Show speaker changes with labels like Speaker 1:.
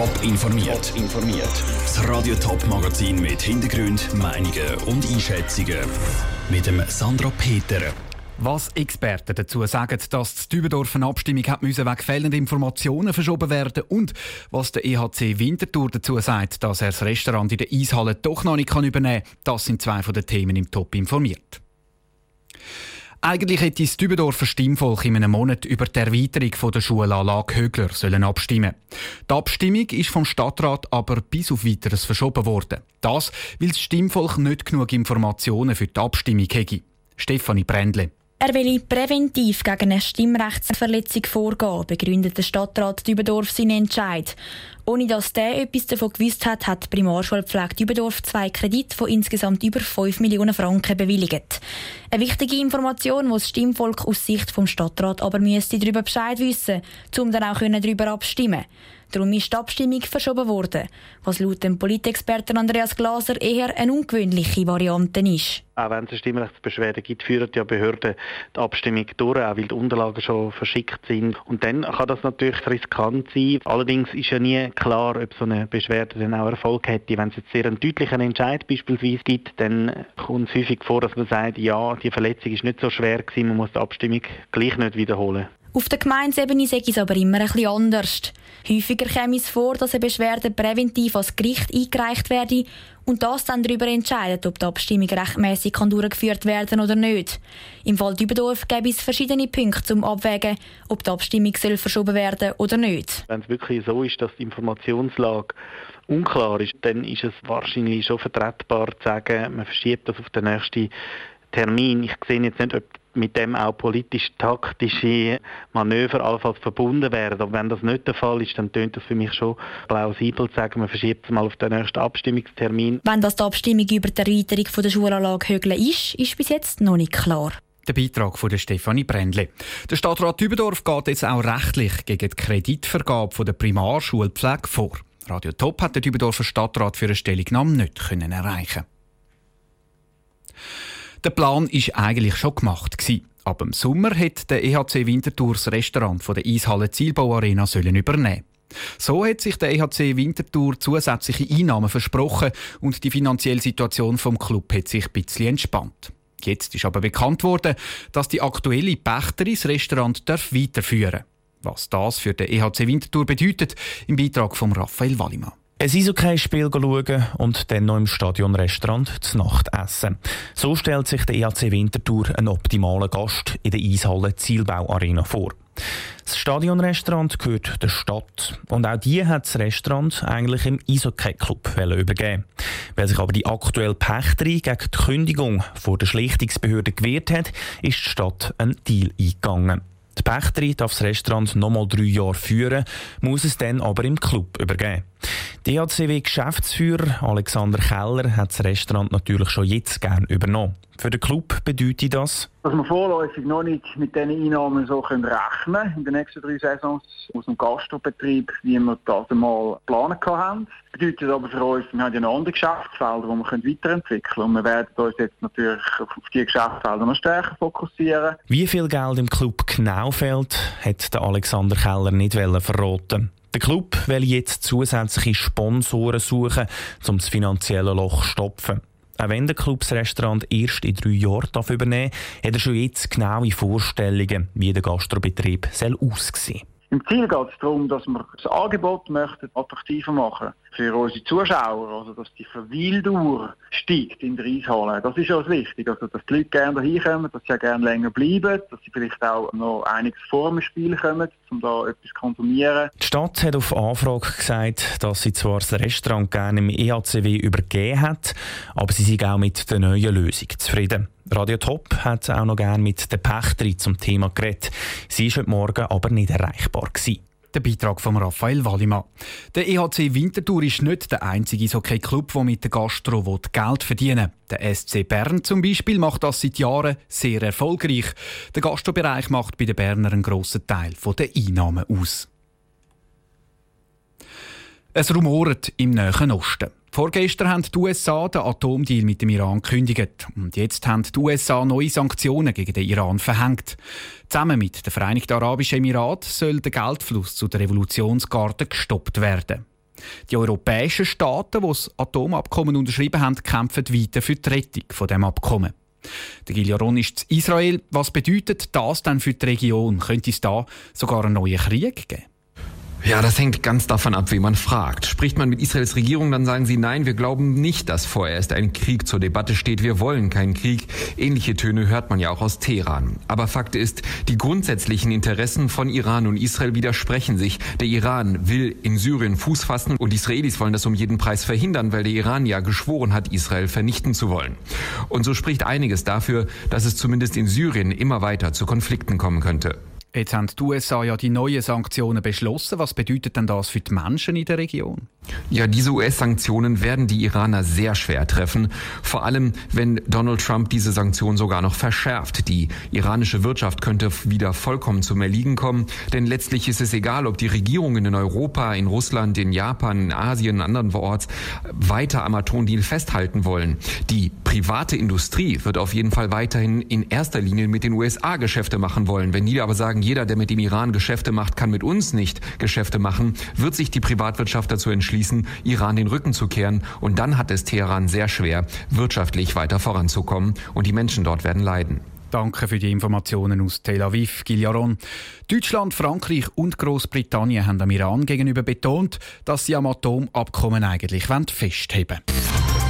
Speaker 1: Top informiert. informiert. Das Radio Top Magazin mit Hintergrund, Meinungen und Einschätzungen mit dem Sandra Peter.
Speaker 2: Was Experten dazu sagen, dass die Dübendorf eine Abstimmung hat müssen wegen fehlender Informationen verschoben werden und was der EHC Winterthur dazu sagt, dass er das Restaurant in der Eishalle doch noch nicht übernehmen kann, das sind zwei von den Themen im Top informiert. Eigentlich hätte das Dübendorfer Stimmvolk in einem Monat über die Erweiterung der Schulanlage Högler sollen abstimmen Die Abstimmung ist vom Stadtrat aber bis auf Weiteres verschoben worden. Das, weil das Stimmvolk nicht genug Informationen für die Abstimmung hätte. Stefanie Brändle.
Speaker 3: Er will präventiv gegen eine Stimmrechtsverletzung vorgehen, begründet der Stadtrat Dübendorf seinen Entscheid. Ohne dass der etwas davon gewusst hat, hat die Primarschulpflege Dübendorf zwei Kredite von insgesamt über 5 Millionen Franken bewilligt. Eine wichtige Information, die das Stimmvolk aus Sicht vom Stadtrat aber müsste darüber Bescheid wissen, um dann auch darüber abstimmen Darum ist die Abstimmung verschoben worden, was laut dem Politexperten Andreas Glaser eher eine ungewöhnliche Variante ist.
Speaker 4: Auch wenn es eine Stimmrechtsbeschwerde gibt, führen ja Behörden die Abstimmung durch, auch weil die Unterlagen schon verschickt sind. Und dann kann das natürlich riskant sein. Allerdings ist ja nie klar, ob so eine Beschwerde dann auch Erfolg hätte. Wenn es jetzt sehr einen deutlichen Entscheid beispielsweise gibt, dann kommt es häufig vor, dass man sagt, ja, die Verletzung ist nicht so schwer gewesen, man muss die Abstimmung gleich nicht wiederholen.
Speaker 3: Auf der Gemeindesebene sei es aber immer etwas anders. Häufiger käme es vor, dass eine Beschwerde präventiv als Gericht eingereicht werde und das dann darüber entscheidet, ob die Abstimmung rechtmäßig durchgeführt werden oder nicht. Im Fall Dübendorf gäbe es verschiedene Punkte zum Abwägen, ob die Abstimmung soll verschoben werden oder nicht.
Speaker 4: Wenn es wirklich so ist, dass die Informationslage unklar ist, dann ist es wahrscheinlich schon vertretbar zu sagen, man verschiebt das auf den nächsten Termin. Ich sehe jetzt nicht, ob mit dem auch politisch-taktische Manöver allenfalls verbunden werden. Aber wenn das nicht der Fall ist, dann tönt das für mich schon plausibel zu sagen, man verschiebt es mal auf den nächsten Abstimmungstermin.
Speaker 3: Wenn das die Abstimmung über die Erweiterung der Schulanlage Högle ist, ist bis jetzt noch nicht klar.
Speaker 2: Der Beitrag von Stefanie Brändle. Der Stadtrat Dübendorf geht jetzt auch rechtlich gegen die Kreditvergabe der Primarschulpflege vor. Radio Top hat der Dübendorfer Stadtrat für eine Stellungnahme nicht können erreichen der Plan war eigentlich schon gemacht. Aber im Sommer hat der EHC Winterthur das Restaurant von der Eishalle Zielbau Arena übernehmen. So hat sich der EHC Winterthur zusätzliche Einnahmen versprochen und die finanzielle Situation vom Club hat sich ein bisschen entspannt. Jetzt ist aber bekannt worden, dass die aktuelle Pächterin das Restaurant weiterführen darf. Was das für den EHC Winterthur bedeutet, im Beitrag von Raphael Wallimann.
Speaker 5: Ein Eishockey-Spiel schauen und dann noch im Stadionrestaurant zu Nacht essen. So stellt sich der EAC Winterthur einen optimalen Gast in der Eishalle Zielbau Arena vor. Das Stadionrestaurant gehört der Stadt. Und auch die hat das Restaurant eigentlich im Eishockey-Club übergeben. Weil sich aber die aktuelle Pächterin gegen die Kündigung vor der Schlichtungsbehörde gewehrt hat, ist die Stadt einen Deal eingegangen. Die Pächterin darf das Restaurant noch mal drei Jahre führen, muss es dann aber im Club übergeben. DHCW-Geschäftsführer Alexander Keller hat das Restaurant natürlich schon jetzt gern übernommen. Für den Club bedeutet das?
Speaker 6: Dass wir vorläufig noch nicht mit diesen Einnahmen so können rechnen in den nächsten drei Saisons aus dem Gastrobetrieb, wie wir das einmal geplant haben. Das bedeutet aber für uns, wir haben ja noch andere Geschäftsfelder, die wir weiterentwickeln können. Und wir werden uns jetzt natürlich auf diese Geschäftsfelder noch stärker fokussieren.
Speaker 5: Wie viel Geld im Club genau fehlt, hat der Alexander Keller nicht verraten. Der Club will jetzt zusätzliche Sponsoren suchen, um das finanzielle Loch zu stopfen. Auch wenn der Club das Restaurant erst in drei Jahren übernehmen darf, hat er schon jetzt genaue Vorstellungen, wie der Gastrobetrieb aussehen soll.
Speaker 6: Im Ziel geht es darum, dass wir das Angebot möchten attraktiver machen für unsere Zuschauer, also dass die Verweildauer steigt in der Eishalle. Das ist uns wichtig, also dass die Leute gerne hierher kommen, dass sie auch gerne länger bleiben, dass sie vielleicht auch noch einiges vor dem Spiel kommen, um da etwas zu konsumieren.
Speaker 5: Die Stadt hat auf Anfrage gesagt, dass sie zwar das Restaurant gerne im EHCW übergeben hat, aber sie sind auch mit der neuen Lösung zufrieden. Radio Top hat auch noch gerne mit der Pächterin zum Thema geredet. Sie war heute Morgen aber nicht erreichbar. Gewesen.
Speaker 2: Der Beitrag von Raphael Wallimann. Der EHC Winterthur ist nicht der einzige Hockey-Club, der mit der Gastro Geld verdienen will. Der SC Bern zum Beispiel macht das seit Jahren sehr erfolgreich. Der Gastrobereich macht bei den Berner einen grossen Teil der Einnahmen aus. Es rumort im Nahen Osten. Vorgestern haben die USA den Atomdeal mit dem Iran gekündigt. Und jetzt haben die USA neue Sanktionen gegen den Iran verhängt. Zusammen mit den Vereinigten Arabischen Emiraten soll der Geldfluss zu der Revolutionsgarde gestoppt werden. Die europäischen Staaten, die das Atomabkommen unterschrieben haben, kämpfen weiter für die Rettung von dem Abkommen. Der Giljaron ist Israel. Was bedeutet das denn für die Region? Könnte es da sogar einen neuen Krieg geben?
Speaker 7: Ja, das hängt ganz davon ab, wie man fragt. Spricht man mit Israels Regierung, dann sagen sie nein, wir glauben nicht, dass vorerst ein Krieg zur Debatte steht. Wir wollen keinen Krieg. Ähnliche Töne hört man ja auch aus Teheran. Aber Fakt ist, die grundsätzlichen Interessen von Iran und Israel widersprechen sich. Der Iran will in Syrien Fuß fassen und Israelis wollen das um jeden Preis verhindern, weil der Iran ja geschworen hat, Israel vernichten zu wollen. Und so spricht einiges dafür, dass es zumindest in Syrien immer weiter zu Konflikten kommen könnte.
Speaker 2: Jetzt haben die USA ja die neuen Sanktionen beschlossen. Was bedeutet denn das für die Menschen in der Region?
Speaker 7: Ja, diese US-Sanktionen werden die Iraner sehr schwer treffen. Vor allem, wenn Donald Trump diese Sanktionen sogar noch verschärft. Die iranische Wirtschaft könnte wieder vollkommen zum Erliegen kommen. Denn letztlich ist es egal, ob die Regierungen in Europa, in Russland, in Japan, in Asien, andernorts weiter am Atomdeal festhalten wollen. Die private Industrie wird auf jeden Fall weiterhin in erster Linie mit den USA Geschäfte machen wollen. Wenn die aber sagen, jeder, der mit dem Iran Geschäfte macht, kann mit uns nicht Geschäfte machen, wird sich die Privatwirtschaft dazu entschließen, Iran den Rücken zu kehren. Und dann hat es Teheran sehr schwer, wirtschaftlich weiter voranzukommen. Und die Menschen dort werden leiden.
Speaker 2: Danke für die Informationen aus Tel Aviv, Giljaron. Deutschland, Frankreich und Großbritannien haben dem Iran gegenüber betont, dass sie am Atomabkommen eigentlich festheben wollen.